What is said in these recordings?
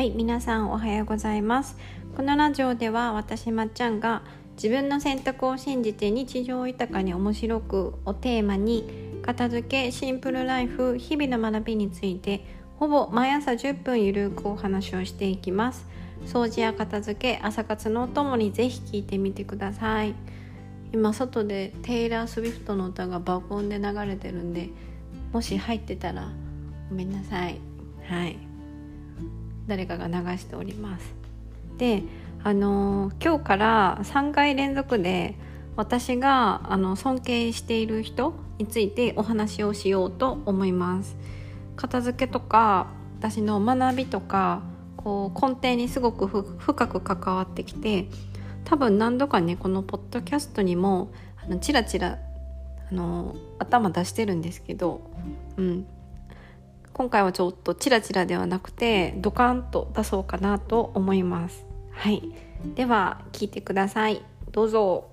はい皆さんおはようございます。このラジオでは私まっちゃんが自分の選択を信じて日常豊かに面白くをテーマに片付けシンプルライフ日々の学びについてほぼ毎朝10分ゆるくお話をしていきます。掃除や片付け朝活のお供にぜひ聞いてみてください。今外でテイラー・スウィフトの歌が爆音で流れてるんでもし入ってたらごめんなさい。はい。誰かが流しております。であの今日から3回連続で私があの尊敬している人についてお話をしようと思います。片付けとか私の学びとかこう根底にすごく深く関わってきて多分何度かねこのポッドキャストにもあのチラチラあの頭出してるんですけど、うん、今回はちょっとチラチラではなくてドカンと出そうかなと思います。はい。では聞いてください。どうぞ。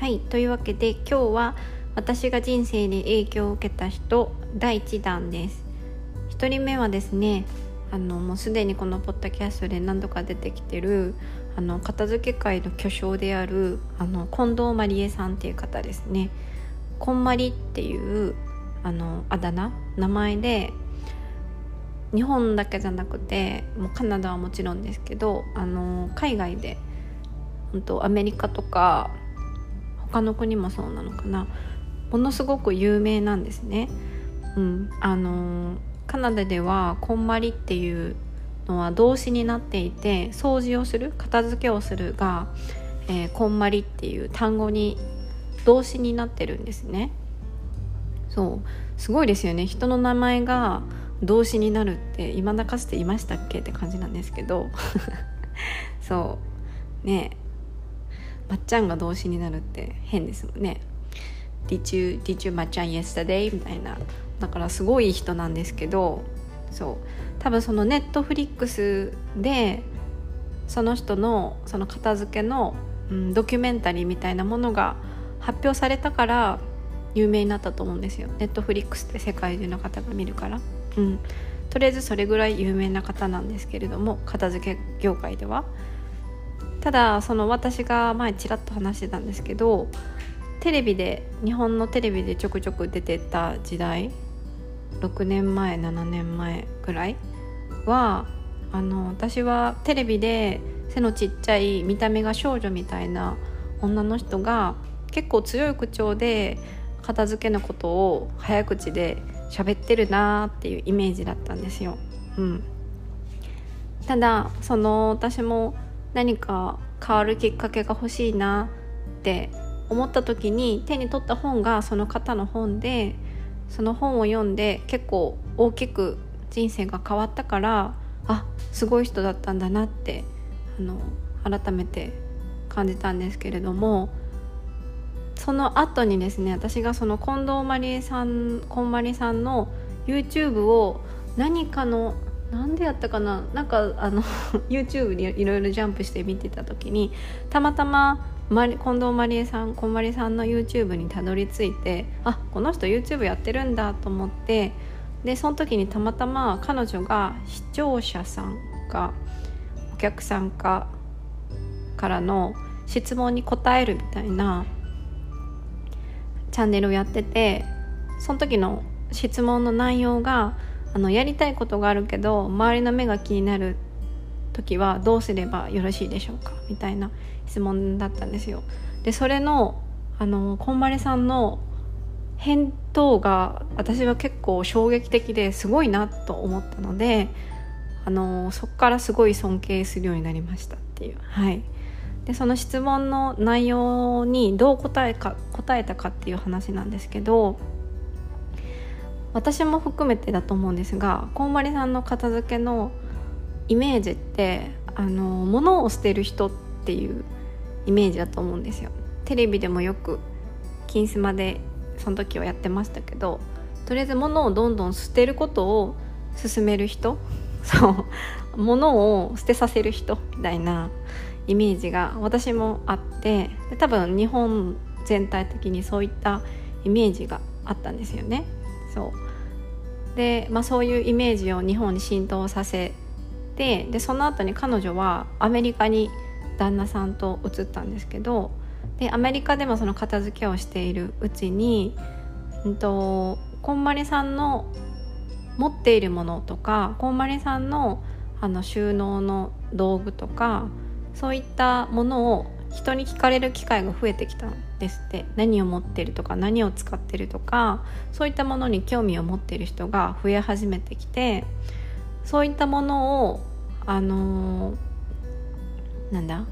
はい。というわけで今日は私が人生で影響を受けた人第1弾です。1人目はですねあのもうすでにこのポッドキャストで何度か出てきてるあの片付け界の巨匠であるあの近藤まりえさんっていう方ですね。こんまりっていうあのあだ名名前で日本だけじゃなくてもうカナダはもちろんですけどあの海外で本当アメリカとか他の国もそうなのかなものすごく有名なんですね。うん、あのカナダではこんまりっていうのは動詞になっていて掃除をする片付けをするが、えー、こんまりっていう単語に動詞になってるんですね。そう。すごいですよね。人の名前が動詞になるって今だかつていましたっけ？って感じなんですけど。そう。ね。まっちゃんが動詞になるって変ですもんね Did you, did you まっちゃん yesterday? みたいな。だからすごい人なんですけどそう。多分そのネットフリックスでその人のその片付けの、うん、ドキュメンタリーみたいなものが発表されたから有名になったと思うんですよ。ネットフリックスって世界中の方が見るから、うん、とりあえずそれぐらい有名な方なんですけれども片付け業界では。ただその私が前ちらっと話してたんですけどテレビで日本のテレビでちょくちょく出てた時代6年前7年前ぐらいはあの私はテレビで背のちっちゃい見た目が少女みたいな女の人が結構強い口調で片付けのことを早口で喋ってるなーっていうイメージだったんですよ。うん、ただその私も何か変わるきっかけが欲しいなって思った時に手に取った本がその方の本でその本を読んで結構大きく人生が変わったからあすごい人だったんだなってあの改めて感じたんですけれどもその後にですね私がその近藤まりえさんこんまりさんの YouTube を何かの何でやったかななんかあの YouTube にいろいろジャンプして見てた時にたまたま近藤まりえさんこんまりさんの YouTube にたどり着いてあこの人 YouTube やってるんだと思ってでその時にたまたま彼女が視聴者さんかお客さんかからの質問に答えるみたいなチャンネルをやっててその時の質問の内容があのやりたいことがあるけど周りの目が気になる時はどうすればよろしいでしょうかみたいな質問だったんですよ。でそれのあのこんまりさんの返答が私は結構衝撃的ですごいなと思ったのであのそこからすごい尊敬するようになりましたっていうはいでその質問の内容にどう答えか答えたかっていう話なんですけど私も含めてだと思うんですがこんまりさんの片付けのイメージってあの物を捨てる人っていうイメージだと思うんですよテレビでもよく「金スマ」でその時はやってましたけどとりあえず物をどんどん捨てることを進める人そう物を捨てさせる人みたいなイメージが私もあってで多分日本全体的にそういったイメージがあったんですよね。そうで、まあ、そういうイメージを日本に浸透させてでその後に彼女はアメリカに旦那さんと移ったんですけどでアメリカでもその片付けをしているうちに、うんと、こんまりさんの持っているものとかこんまりさんのあの収納の道具とかそういったものを人に聞かれる機会が増えてきたんですって。何を持ってるとか何を使ってるとかそういったものに興味を持っている人が増え始めてきてそういったものをあのー、なんだ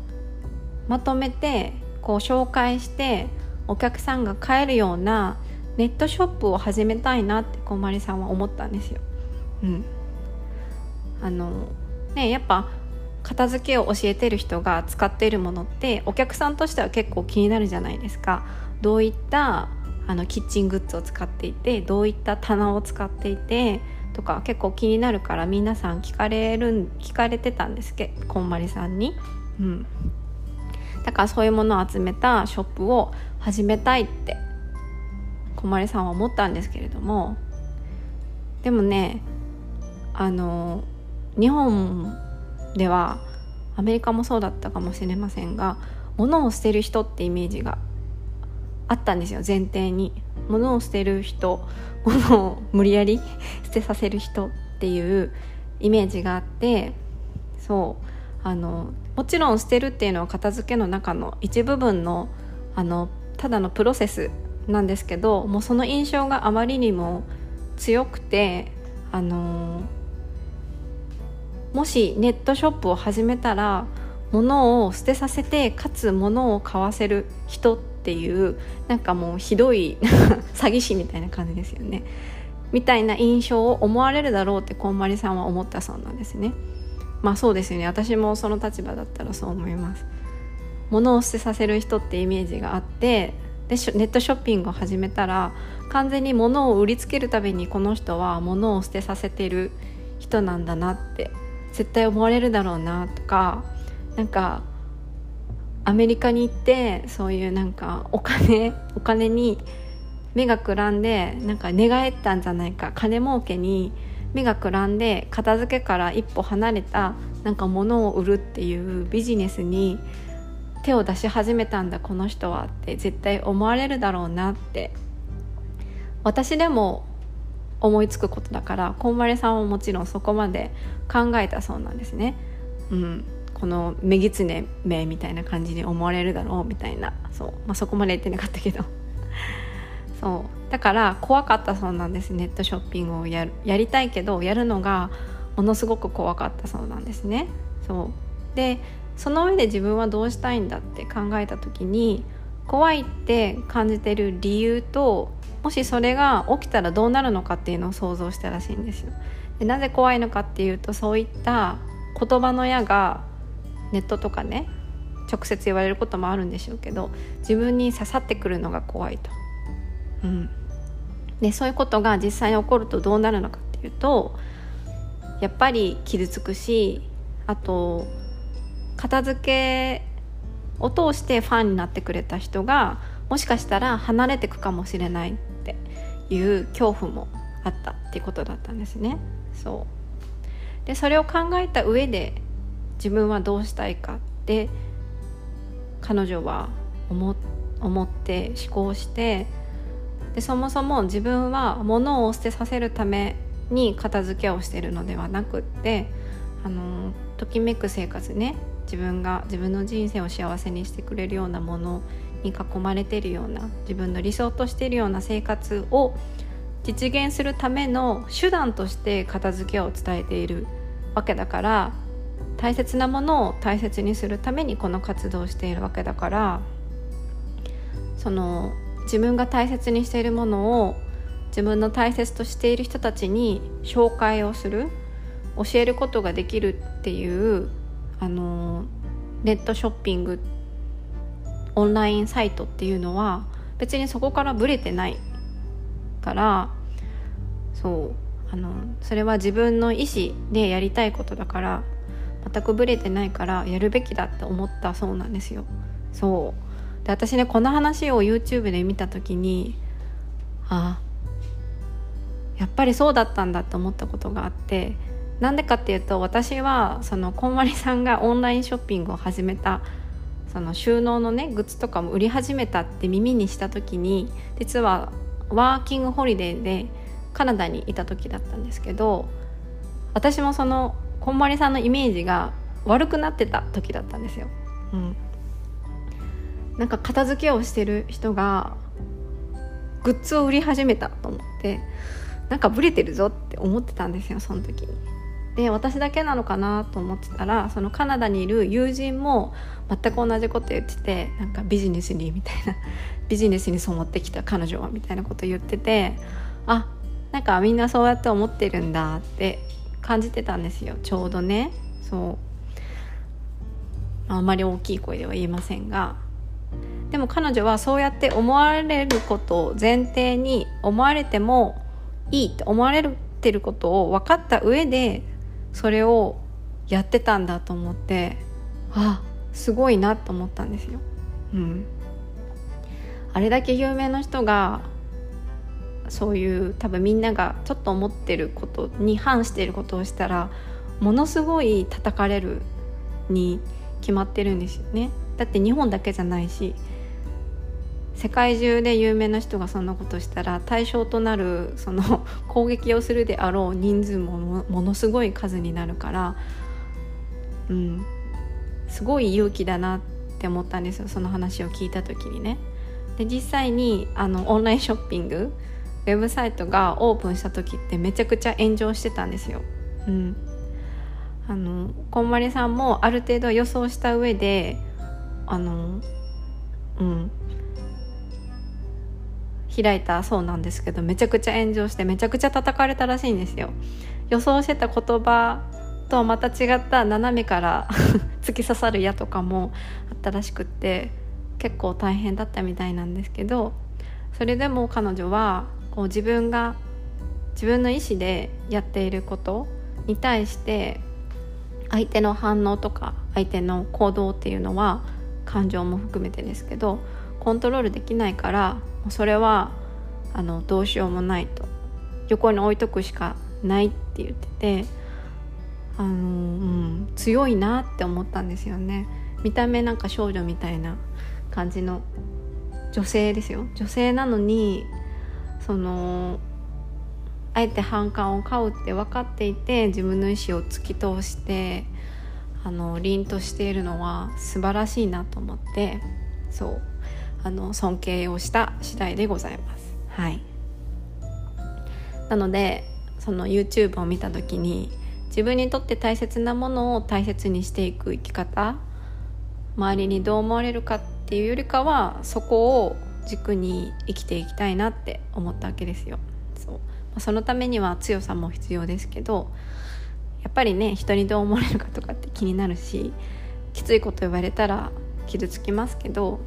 まとめてこう紹介してお客さんが買えるようなネットショップを始めたいなってこまりさんは思ったんですよ。うん、あのねやっぱ片付けを教えてる人が使っているものってお客さんとしては結構気になるじゃないですか。どういったあのキッチングッズを使っていてどういった棚を使っていてとか結構気になるから皆さん聞かれる聞かれてたんですけどこんまりさんに。うん、だからそういうものを集めたショップを始めたいってこんまりさんは思ったんですけれどもでもねあの日本ではアメリカもそうだったかもしれませんが物を捨てる人ってイメージがあったんですよ前提に。物を捨てる人 物を無理やり 捨てさせる人っていうイメージがあってそう。あのもちろん捨てるっていうのは片付けの中の一部分のあのただのプロセスなんですけどもうその印象があまりにも強くてあのもしネットショップを始めたら物を捨てさせてかつ物を買わせる人ってっていうなんかもうひどい 詐欺師みたいな感じですよね。みたいな印象を思われるだろうってこんまりさんは思ったそうなんですね。まあそうですよね。私もその立場だったらそう思います。物を捨てさせる人ってイメージがあってでネットショッピングを始めたら完全に物を売りつけるためにこの人は物を捨てさせてる人なんだなって絶対思われるだろうなとかなんかアメリカに行ってそういうなんかお金お金に目がくらんでなんか寝返ったんじゃないか金儲けに目がくらんで片付けから一歩離れたなんか物を売るっていうビジネスに手を出し始めたんだこの人はって絶対思われるだろうなって私でも思いつくことだからこんまりさんはもちろんそこまで考えたそうなんですね。うん、この目狐目みたいな感じに思われるだろうみたいな。そう、まあ、そこまで言ってなかったけど。そう。だから怖かったそうなんです。ネットショッピングをやるやりたいけどやるのがものすごく怖かったそうなんですね。そう。でその上で自分はどうしたいんだって考えた時に怖いって感じてる理由ともしそれが起きたらどうなるのかっていうのを想像したらしいんですよ。でなぜ怖いのかっていうとそういった言葉の矢がネットとかね直接言われることもあるんでしょうけど自分に刺さってくるのが怖いと。うん、でそういうことが実際に起こるとどうなるのかっていうとやっぱり傷つくしあと片付けを通してファンになってくれた人がもしかしたら離れていくかもしれないっていう恐怖もあったっていうことだったんですね。そう。でそれを考えた上で自分はどうしたいかって彼女は思って思考してでそもそも自分は物を捨てさせるために片付けをしてるのではなくってあのときめく生活ね自分が自分の人生を幸せにしてくれるようなものに囲まれてるような自分の理想としているような生活を実現するための手段として片付けを伝えているわけだから大切なものを大切にするためにこの活動をしているわけだからその自分が大切にしているものを自分の大切としている人たちに紹介をする教えることができるっていうあのネットショッピングオンラインサイトっていうのは別にそこからブレてないからそうあのそれは自分の意思でやりたいことだから全くブレてないからやるべきだって思ったそうなんですよ。そう。で私ねこの話を YouTube で見た時にあやっぱりそうだったんだって思ったことがあってなんでかっていうと私はそのこんまりさんがオンラインショッピングを始めたその収納のねグッズとかも売り始めたって耳にした時に実はワーキングホリデーでカナダにいた時だったんですけど私もそのこんまりさんのイメージが悪くなってた時だったんですよ。うん、なんか片付けをしてる人がグッズを売り始めたと思ってなんかブレてるぞって思ってたんですよその時に。で私だけなのかなと思ってたらそのカナダにいる友人も全く同じこと言っててなんかビジネスにみたいな ビジネスに染まってきた彼女はみたいなこと言っててあなんかみんなそうやって思ってるんだって感じてたんですよ。ちょうどね。そう。あんまり大きい声では言えませんが。でも彼女はそうやって思われることを前提に思われてもいいって思われてることを分かった上でそれをやってたんだと思ってあすごいなと思ったんですよ。うん、あれだけ有名な人がそういう多分みんながちょっと思ってることに反していることをしたらものすごい叩かれるに決まってるんですよね。だって日本だけじゃないし世界中で有名な人がそんなことしたら対象となるその 攻撃をするであろう人数もものすごい数になるから、うん、すごい勇気だなって思ったんですよその話を聞いた時にね。で実際にあのオンラインショッピングウェブサイトがオープンした時ってめちゃくちゃ炎上してたんですよ。うん、あのこんまりさんもある程度予想した上であのうん。開いたそうなんですけどめちゃくちゃ炎上してめちゃくちゃ叩かれたらしいんですよ。予想してた言葉とはまた違った斜めから 突き刺さる矢とかもあったらしくって結構大変だったみたいなんですけどそれでも彼女はこう自分が自分の意思でやっていることに対して相手の反応とか相手の行動っていうのは感情も含めてですけどコントロールできないからそれはあのどうしようもないと。横に置いとくしかないって言っててあの、うん、強いなって思ったんですよね。見た目なんか少女みたいな感じの女性ですよ。女性なのにそのあえて反感を買うって分かっていて自分の意思を突き通してあの凛としているのは素晴らしいなと思ってそうあの尊敬をした次第でございます。はいなのでその YouTube を見た時に自分にとって大切なものを大切にしていく生き方周りにどう思われるかっていうよりかはそこを軸に生きていきたいなって思ったわけですよ。そう。ま、そのためには強さも必要ですけどやっぱりね人にどう思われるかとかって気になるしきついこと言われたら傷つきますけど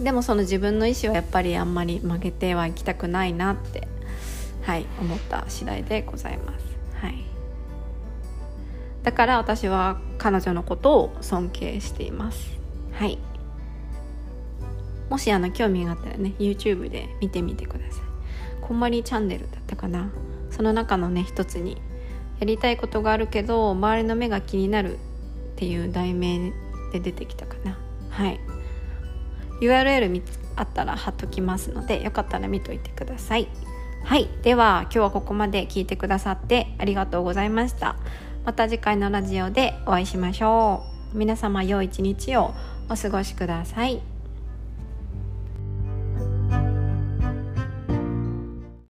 でもその自分の意思はやっぱりあんまり曲げてはいきたくないなってはい思った次第でございます。はい。だから私は彼女のことを尊敬しています。はい。もしあの興味があったらね YouTube で見てみてください。こんまりチャンネルだったかな。その中のね一つにやりたいことがあるけど周りの目が気になるっていう題名で出てきたかな。はい。URL あったら貼っときますのでよかったら見といてください。はい。では今日はここまで聞いてくださってありがとうございました。また次回のラジオでお会いしましょう。皆様良い一日をお過ごしください。